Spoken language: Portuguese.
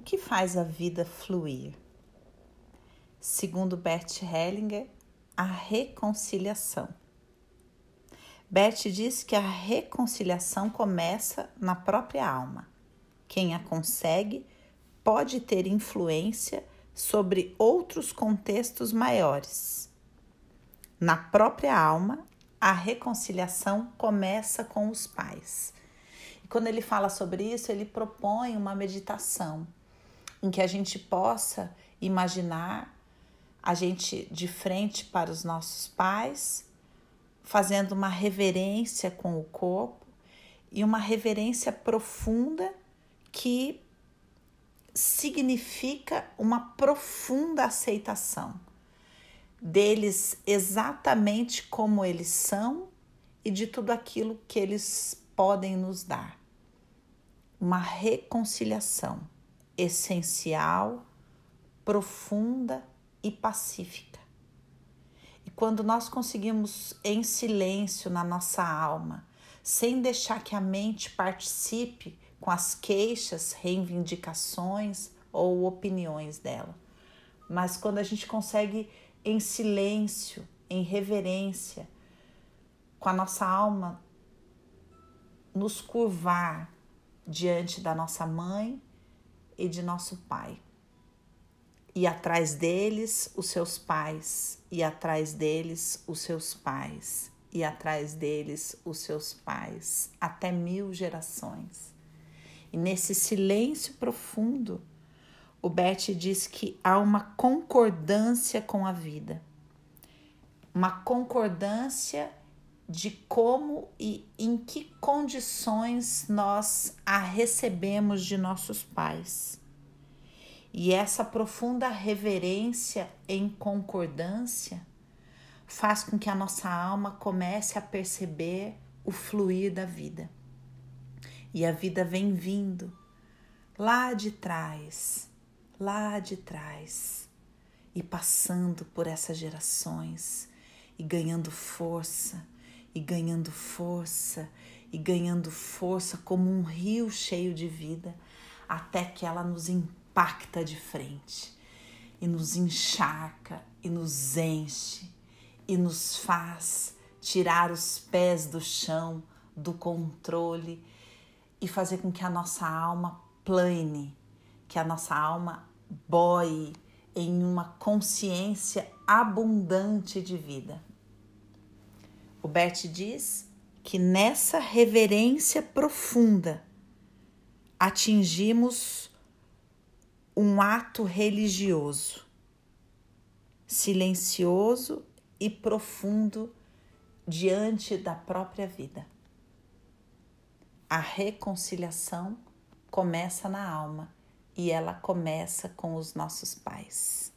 O que faz a vida fluir? Segundo Bert Hellinger, a reconciliação. Bert diz que a reconciliação começa na própria alma. Quem a consegue pode ter influência sobre outros contextos maiores. Na própria alma, a reconciliação começa com os pais. E quando ele fala sobre isso, ele propõe uma meditação em que a gente possa imaginar a gente de frente para os nossos pais, fazendo uma reverência com o corpo e uma reverência profunda que significa uma profunda aceitação deles exatamente como eles são e de tudo aquilo que eles podem nos dar. Uma reconciliação essencial, profunda e pacífica. E quando nós conseguimos em silêncio na nossa alma, sem deixar que a mente participe com as queixas, reivindicações ou opiniões dela, mas quando a gente consegue em silêncio, em reverência, com a nossa alma nos curvar diante da nossa mãe e de nosso pai. E atrás deles, os seus pais, e atrás deles, os seus pais, e atrás deles, os seus pais, até mil gerações. E nesse silêncio profundo, o Bert diz que há uma concordância com a vida, uma concordância de como e em que condições nós a recebemos de nossos pais. E essa profunda reverência em concordância faz com que a nossa alma comece a perceber o fluir da vida. E a vida vem vindo lá de trás, lá de trás e passando por essas gerações e ganhando força e ganhando força e ganhando força como um rio cheio de vida até que ela nos impacta de frente e nos encharca e nos enche e nos faz tirar os pés do chão, do controle e fazer com que a nossa alma plane, que a nossa alma boie em uma consciência abundante de vida. O Bert diz que nessa reverência profunda atingimos um ato religioso, silencioso e profundo diante da própria vida. A reconciliação começa na alma e ela começa com os nossos pais.